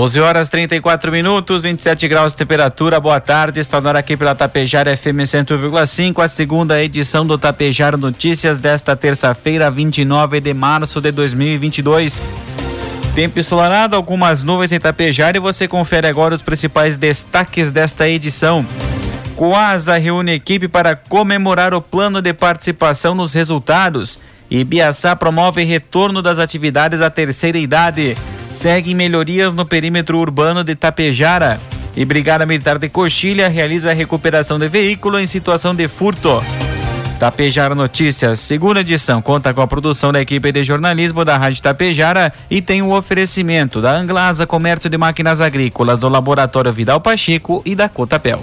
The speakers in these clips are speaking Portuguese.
12 horas 34 minutos, 27 graus de temperatura. Boa tarde. Está na hora aqui pela Tapejara FM 100,5, a segunda edição do Tapejara Notícias desta terça-feira, 29 de março de 2022. Tempo ensolarado, algumas nuvens em Tapejara e você confere agora os principais destaques desta edição. Coasa reúne equipe para comemorar o plano de participação nos resultados. E Biaçá promove retorno das atividades à terceira idade. Seguem melhorias no perímetro urbano de Tapejara. E Brigada Militar de Coxilha realiza a recuperação de veículo em situação de furto. Tapejara Notícias, segunda edição, conta com a produção da equipe de jornalismo da Rádio Tapejara e tem o um oferecimento da Anglasa Comércio de Máquinas Agrícolas, do Laboratório Vidal Pacheco e da Cotapel.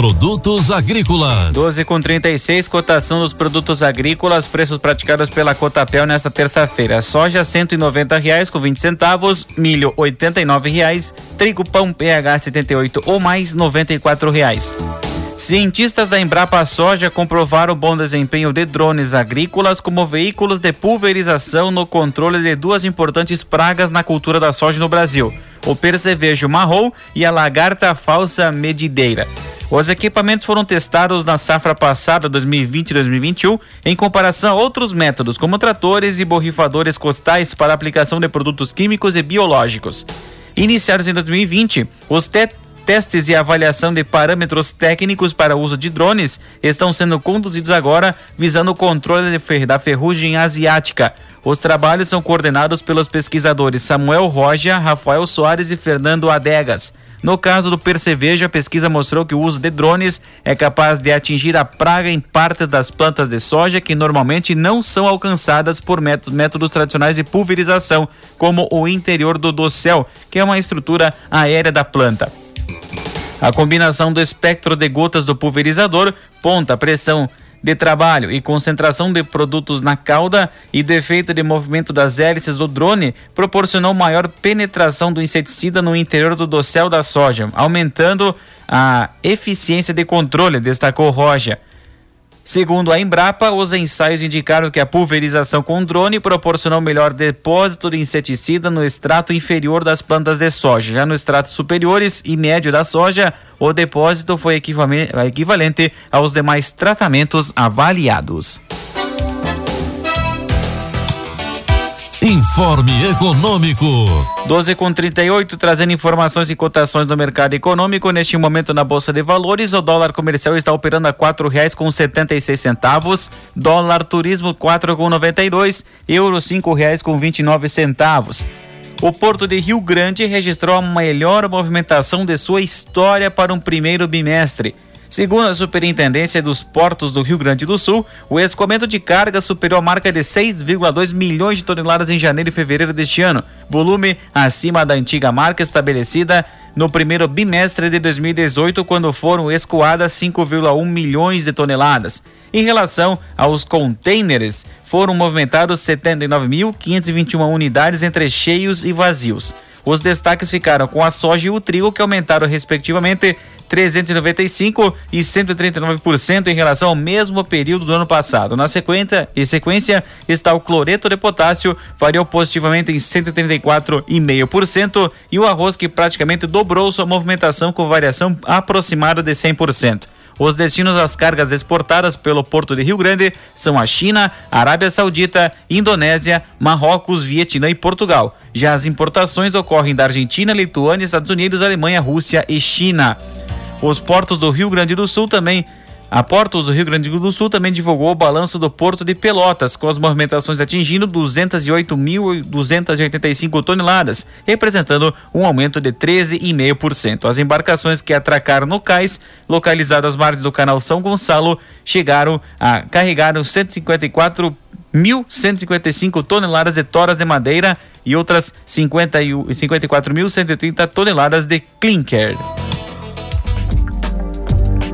Produtos agrícolas. 12 com 36, cotação dos produtos agrícolas, preços praticados pela Cotapel nesta terça-feira. Soja R$ reais com 20 centavos, milho R$ reais, trigo pão PH 78 ou mais R$ reais. Cientistas da Embrapa Soja comprovaram o bom desempenho de drones agrícolas como veículos de pulverização no controle de duas importantes pragas na cultura da soja no Brasil: o percevejo marrom e a lagarta falsa medideira. Os equipamentos foram testados na safra passada 2020-2021 em comparação a outros métodos, como tratores e borrifadores costais para aplicação de produtos químicos e biológicos. Iniciados em 2020, os testes e avaliação de parâmetros técnicos para uso de drones estão sendo conduzidos agora visando o controle da ferrugem asiática. Os trabalhos são coordenados pelos pesquisadores Samuel Roja, Rafael Soares e Fernando Adegas. No caso do percevejo, a pesquisa mostrou que o uso de drones é capaz de atingir a praga em partes das plantas de soja que normalmente não são alcançadas por métodos tradicionais de pulverização, como o interior do dossel, que é uma estrutura aérea da planta. A combinação do espectro de gotas do pulverizador, ponta, pressão de trabalho e concentração de produtos na cauda e do efeito de movimento das hélices do drone proporcionou maior penetração do inseticida no interior do dossel da soja, aumentando a eficiência de controle, destacou Roja. Segundo a Embrapa, os ensaios indicaram que a pulverização com drone proporcionou melhor depósito de inseticida no extrato inferior das plantas de soja. Já no extrato superiores e médio da soja, o depósito foi equivalente aos demais tratamentos avaliados. Informe Econômico. 12 com 38, trazendo informações e cotações do mercado econômico. Neste momento na Bolsa de Valores, o dólar comercial está operando a quatro reais com setenta e seis centavos, dólar turismo quatro com noventa e dois, euro cinco reais com vinte e nove centavos. O Porto de Rio Grande registrou a melhor movimentação de sua história para um primeiro bimestre. Segundo a Superintendência dos Portos do Rio Grande do Sul, o escoamento de carga superou a marca de 6,2 milhões de toneladas em janeiro e fevereiro deste ano, volume acima da antiga marca estabelecida no primeiro bimestre de 2018, quando foram escoadas 5,1 milhões de toneladas. Em relação aos contêineres, foram movimentados 79.521 unidades entre cheios e vazios. Os destaques ficaram com a soja e o trigo, que aumentaram respectivamente 395 e 139% em relação ao mesmo período do ano passado. Na sequência, em sequência está o cloreto de potássio, variou positivamente em 134,5% e o arroz que praticamente dobrou sua movimentação com variação aproximada de 100%. Os destinos das cargas exportadas pelo Porto de Rio Grande são a China, Arábia Saudita, Indonésia, Marrocos, Vietnã e Portugal. Já as importações ocorrem da Argentina, Lituânia, Estados Unidos, Alemanha, Rússia e China. Os portos do Rio Grande do Sul também a Portos do Rio Grande do Sul também divulgou o balanço do Porto de Pelotas, com as movimentações atingindo 208.285 toneladas, representando um aumento de 13,5%. As embarcações que atracaram no cais, localizado às margens do canal São Gonçalo, chegaram a carregar 154.155 toneladas de toras de madeira e outras 54.130 toneladas de clinker.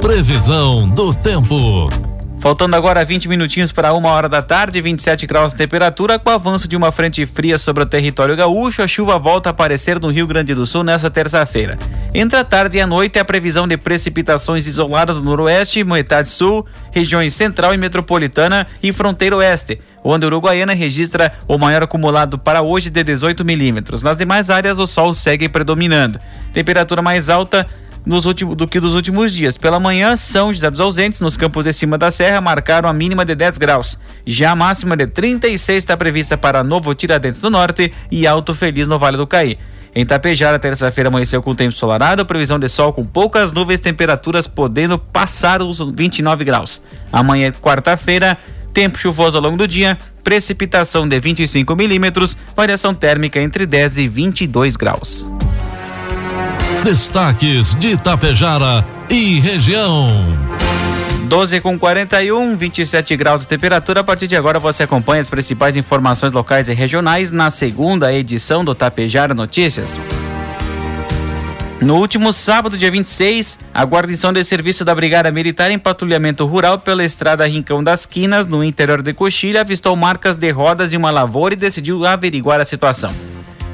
Previsão do tempo. Faltando agora 20 minutinhos para uma hora da tarde, 27 graus de temperatura, com o avanço de uma frente fria sobre o território gaúcho, a chuva volta a aparecer no Rio Grande do Sul nesta terça-feira. Entre a tarde e a noite, a previsão de precipitações isoladas no noroeste, metade sul, regiões central e metropolitana e fronteira oeste, onde a Uruguaiana registra o maior acumulado para hoje de 18 milímetros. Nas demais áreas, o sol segue predominando. Temperatura mais alta nos últimos, do que dos últimos dias. Pela manhã, São José dos Ausentes, nos campos de cima da serra, marcaram a mínima de 10 graus. Já a máxima de 36 está prevista para Novo Tiradentes do Norte e Alto Feliz no Vale do Caí. Em Tapejara, terça-feira amanheceu com tempo ensolarado, previsão de sol com poucas nuvens, temperaturas podendo passar os 29 graus. Amanhã, quarta-feira, tempo chuvoso ao longo do dia, precipitação de 25 milímetros, variação térmica entre 10 e 22 graus. Destaques de Itapejara e região. 12 com 41, 27 graus de temperatura. A partir de agora você acompanha as principais informações locais e regionais na segunda edição do Tapejara Notícias. No último sábado, dia 26, a guarnição de serviço da Brigada Militar em patrulhamento rural pela estrada Rincão das Quinas, no interior de Coxilha, avistou marcas de rodas em uma lavoura e decidiu averiguar a situação.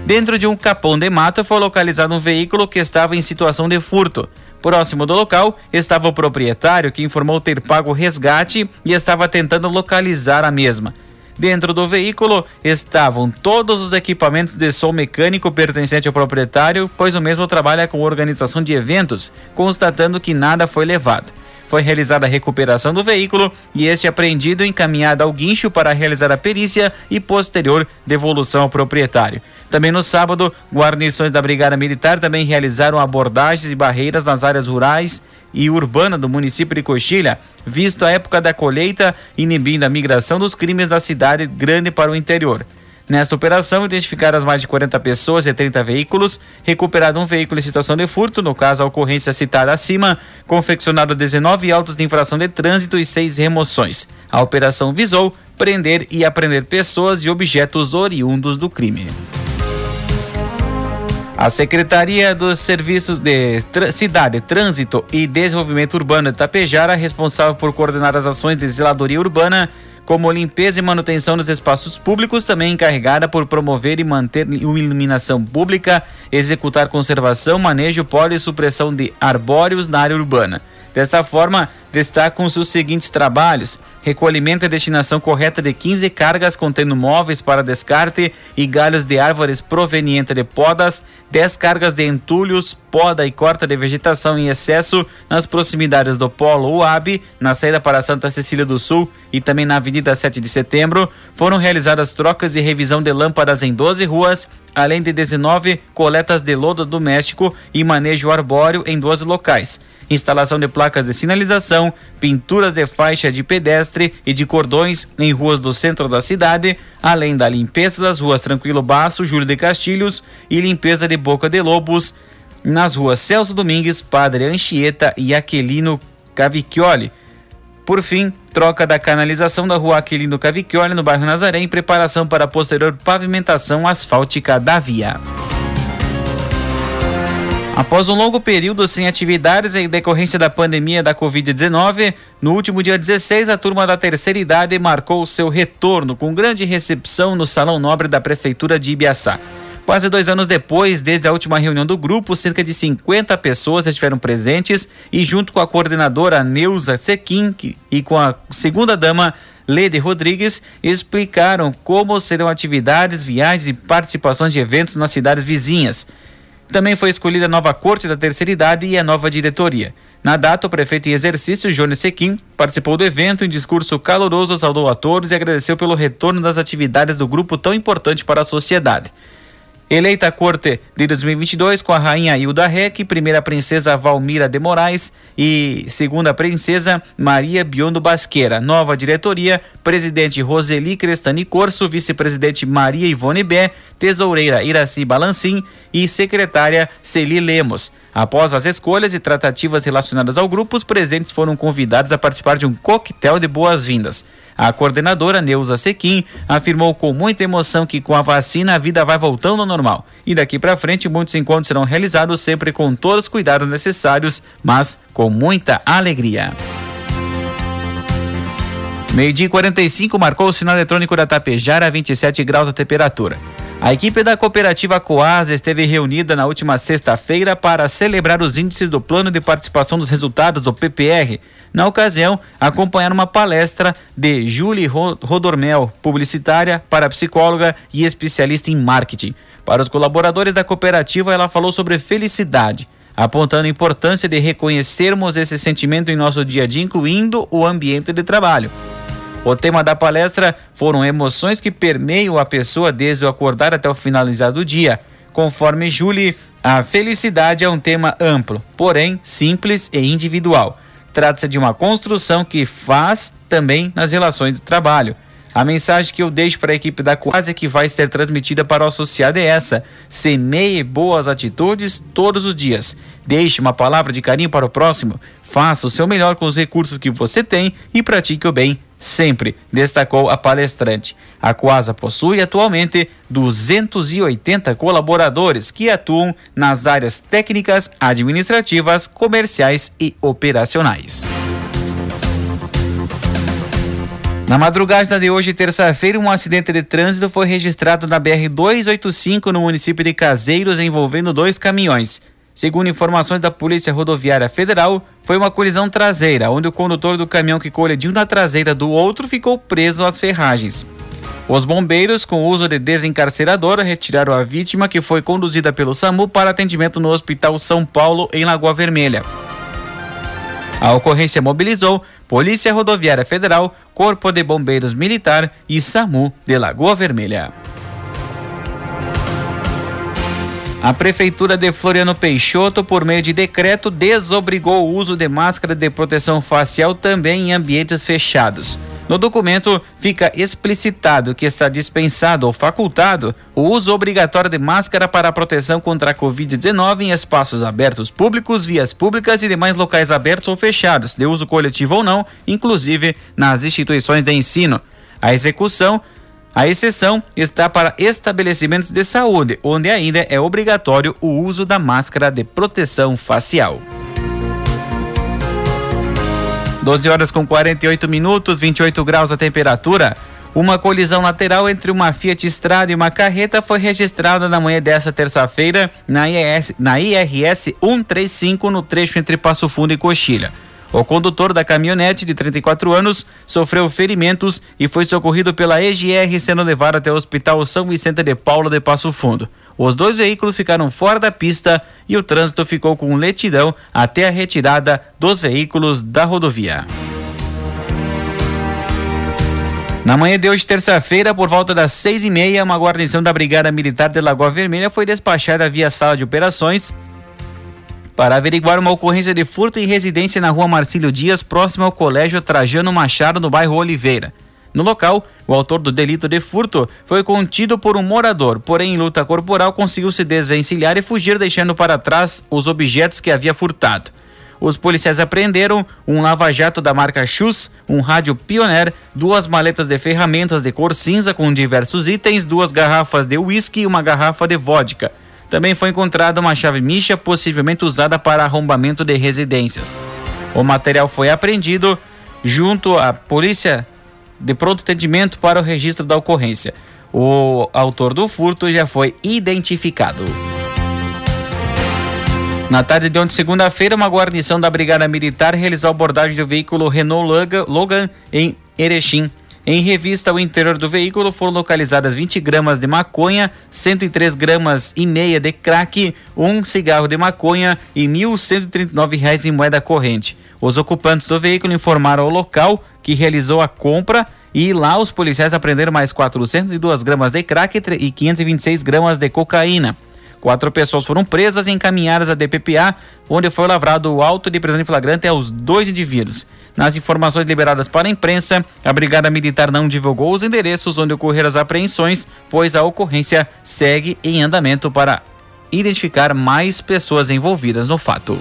Dentro de um capão de mato foi localizado um veículo que estava em situação de furto. Próximo do local estava o proprietário que informou ter pago resgate e estava tentando localizar a mesma. Dentro do veículo estavam todos os equipamentos de som mecânico pertencente ao proprietário, pois o mesmo trabalha com organização de eventos, constatando que nada foi levado. Foi realizada a recuperação do veículo e este apreendido encaminhado ao guincho para realizar a perícia e posterior devolução ao proprietário. Também no sábado, guarnições da Brigada Militar também realizaram abordagens e barreiras nas áreas rurais e urbana do município de Coxilha, visto a época da colheita, inibindo a migração dos crimes da cidade grande para o interior. Nesta operação, identificaram as mais de 40 pessoas e 30 veículos, recuperado um veículo em situação de furto, no caso a ocorrência citada acima, confeccionado 19 autos de infração de trânsito e seis remoções. A operação visou prender e apreender pessoas e objetos oriundos do crime. A Secretaria dos Serviços de Cidade, Trânsito e Desenvolvimento Urbano de Tapejara, responsável por coordenar as ações de zeladoria urbana, como limpeza e manutenção dos espaços públicos, também encarregada por promover e manter iluminação pública, executar conservação, manejo, poli e supressão de arbóreos na área urbana. Desta forma, destacam-se os seguintes trabalhos: recolhimento e destinação correta de 15 cargas contendo móveis para descarte e galhos de árvores provenientes de podas, 10 cargas de entulhos, poda e corta de vegetação em excesso nas proximidades do Polo UAB, na saída para Santa Cecília do Sul e também na Avenida 7 de Setembro. Foram realizadas trocas e revisão de lâmpadas em 12 ruas, além de 19 coletas de lodo doméstico e manejo arbóreo em 12 locais instalação de placas de sinalização, pinturas de faixa de pedestre e de cordões em ruas do centro da cidade, além da limpeza das ruas Tranquilo Baço, Júlio de Castilhos e limpeza de Boca de Lobos nas ruas Celso Domingues, Padre Anchieta e Aquilino Cavicchioli. Por fim, troca da canalização da rua Aquilino Cavicchioli no bairro Nazaré em preparação para a posterior pavimentação asfáltica da via. Após um longo período sem atividades em decorrência da pandemia da Covid-19, no último dia 16, a turma da terceira idade marcou seu retorno com grande recepção no Salão Nobre da Prefeitura de Ibiaçá. Quase dois anos depois, desde a última reunião do grupo, cerca de 50 pessoas estiveram presentes e, junto com a coordenadora Neuza Sequim e com a segunda-dama Lede Rodrigues, explicaram como serão atividades, viagens e participações de eventos nas cidades vizinhas. Também foi escolhida a nova corte da terceira idade e a nova diretoria. Na data, o prefeito em exercício, Jones Sequim, participou do evento em discurso caloroso, saudou a todos e agradeceu pelo retorno das atividades do grupo tão importante para a sociedade. Eleita a corte de 2022 com a rainha Hilda Reck, primeira princesa Valmira de Moraes e segunda princesa Maria Biondo Basqueira. Nova diretoria, presidente Roseli Crestani Corso, vice-presidente Maria Ivone Bé, tesoureira Iraci Balancim e secretária Celi Lemos. Após as escolhas e tratativas relacionadas ao grupo, os presentes foram convidados a participar de um coquetel de boas-vindas. A coordenadora Neuza Sequim afirmou com muita emoção que com a vacina a vida vai voltando ao normal. E daqui para frente muitos encontros serão realizados sempre com todos os cuidados necessários, mas com muita alegria. Meio-dia 45 marcou o sinal eletrônico da Tapejara a 27 graus a temperatura. A equipe da cooperativa Coasa esteve reunida na última sexta-feira para celebrar os índices do plano de participação dos resultados do PPR. Na ocasião, acompanharam uma palestra de Julie Rodormel, publicitária, parapsicóloga e especialista em marketing. Para os colaboradores da cooperativa, ela falou sobre felicidade, apontando a importância de reconhecermos esse sentimento em nosso dia a dia, incluindo o ambiente de trabalho. O tema da palestra foram emoções que permeiam a pessoa desde o acordar até o finalizar do dia. Conforme Julie, a felicidade é um tema amplo, porém simples e individual. Trata-se de uma construção que faz também nas relações de trabalho. A mensagem que eu deixo para a equipe da Quase que vai ser transmitida para o associado é essa: semeie boas atitudes todos os dias. Deixe uma palavra de carinho para o próximo. Faça o seu melhor com os recursos que você tem e pratique o bem sempre, destacou a palestrante. A Quasa possui atualmente 280 colaboradores que atuam nas áreas técnicas, administrativas, comerciais e operacionais. Na madrugada de hoje, terça-feira, um acidente de trânsito foi registrado na BR-285 no município de Caseiros, envolvendo dois caminhões. Segundo informações da Polícia Rodoviária Federal, foi uma colisão traseira, onde o condutor do caminhão que colidiu na traseira do outro ficou preso às ferragens. Os bombeiros, com uso de desencarcerador, retiraram a vítima, que foi conduzida pelo SAMU para atendimento no Hospital São Paulo, em Lagoa Vermelha. A ocorrência mobilizou Polícia Rodoviária Federal, Corpo de Bombeiros Militar e SAMU de Lagoa Vermelha. A Prefeitura de Floriano Peixoto, por meio de decreto, desobrigou o uso de máscara de proteção facial também em ambientes fechados. No documento fica explicitado que está dispensado ou facultado o uso obrigatório de máscara para a proteção contra a Covid-19 em espaços abertos públicos, vias públicas e demais locais abertos ou fechados, de uso coletivo ou não, inclusive nas instituições de ensino. A execução a exceção está para estabelecimentos de saúde, onde ainda é obrigatório o uso da máscara de proteção facial. 12 horas com 48 minutos, 28 graus a temperatura. Uma colisão lateral entre uma Fiat Strada e uma carreta foi registrada na manhã desta terça-feira na, na IRS 135 no trecho entre Passo Fundo e Coxilha. O condutor da caminhonete, de 34 anos, sofreu ferimentos e foi socorrido pela EGR, sendo levado até o Hospital São Vicente de Paulo de Passo Fundo. Os dois veículos ficaram fora da pista e o trânsito ficou com letidão até a retirada dos veículos da rodovia. Na manhã de hoje, terça-feira, por volta das seis e meia, uma guarnição da Brigada Militar de Lagoa Vermelha foi despachada via sala de operações para averiguar uma ocorrência de furto em residência na rua Marcílio Dias, próximo ao Colégio Trajano Machado, no bairro Oliveira. No local, o autor do delito de furto foi contido por um morador, porém, em luta corporal, conseguiu se desvencilhar e fugir, deixando para trás os objetos que havia furtado. Os policiais apreenderam um lava-jato da marca Chus, um rádio Pioneer, duas maletas de ferramentas de cor cinza com diversos itens, duas garrafas de uísque e uma garrafa de vodka. Também foi encontrada uma chave micha, possivelmente usada para arrombamento de residências. O material foi apreendido junto à polícia de pronto atendimento para o registro da ocorrência. O autor do furto já foi identificado. Na tarde de ontem, segunda-feira, uma guarnição da Brigada Militar realizou a abordagem do veículo Renault Logan em Erechim. Em revista ao interior do veículo foram localizadas 20 gramas de maconha, 103 gramas e meia de crack, um cigarro de maconha e R$ 1.139 em moeda corrente. Os ocupantes do veículo informaram ao local que realizou a compra e lá os policiais apreenderam mais 402 gramas de crack e 526 gramas de cocaína. Quatro pessoas foram presas e encaminhadas à DPPA, onde foi lavrado o auto de prisão em flagrante aos dois indivíduos. Nas informações liberadas para a imprensa, a Brigada Militar não divulgou os endereços onde ocorreram as apreensões, pois a ocorrência segue em andamento para identificar mais pessoas envolvidas no fato.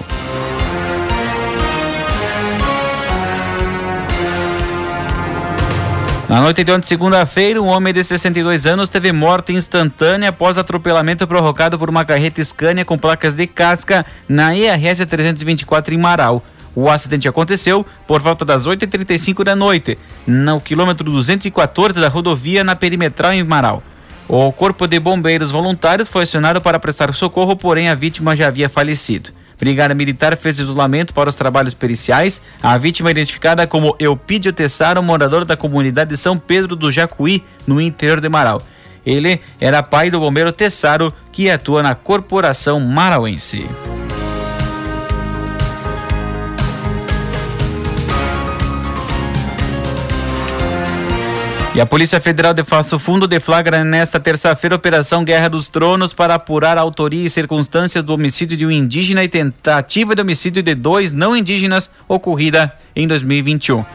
Na noite de ontem, segunda-feira, um homem de 62 anos teve morte instantânea após atropelamento provocado por uma carreta Scania com placas de casca na ERS 324 em Marau. O acidente aconteceu por volta das 8h35 da noite, no quilômetro 214 da rodovia na perimetral em Marau. O Corpo de Bombeiros Voluntários foi acionado para prestar socorro, porém a vítima já havia falecido. Brigada Militar fez isolamento para os trabalhos periciais. A vítima identificada como Eupídio Tessaro, morador da comunidade de São Pedro do Jacuí, no interior de Marau. Ele era pai do bombeiro Tessaro, que atua na Corporação Marauense. E a Polícia Federal de Passo Fundo deflagra nesta terça-feira a Operação Guerra dos Tronos para apurar a autoria e circunstâncias do homicídio de um indígena e tentativa de homicídio de dois não indígenas ocorrida em 2021.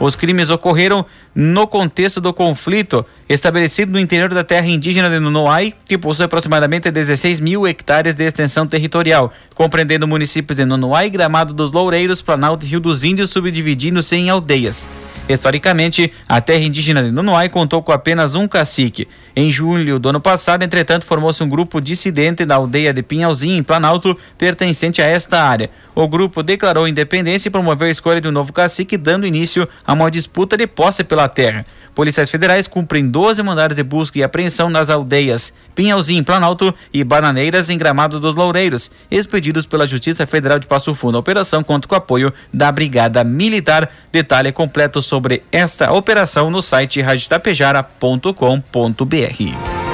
Os crimes ocorreram no contexto do conflito estabelecido no interior da terra indígena de Nonoai, que possui aproximadamente 16 mil hectares de extensão territorial, compreendendo municípios de Nonoai, Gramado dos Loureiros, Planalto e Rio dos Índios, subdividindo-se em aldeias. Historicamente, a terra indígena de Nonoai contou com apenas um cacique. Em julho do ano passado, entretanto, formou-se um grupo dissidente da aldeia de Pinhalzinho, em Planalto, pertencente a esta área. O grupo declarou independência e promoveu a escolha de um novo cacique, dando início a uma disputa de posse pela terra. Policiais federais cumprem 12 mandados de busca e apreensão nas aldeias Pinhalzinho, Planalto e Bananeiras, em Gramado dos Loureiros, expedidos pela Justiça Federal de Passo Fundo. A operação conta com o apoio da Brigada Militar. Detalhe completo sobre esta operação no site radiotapejara.com.br.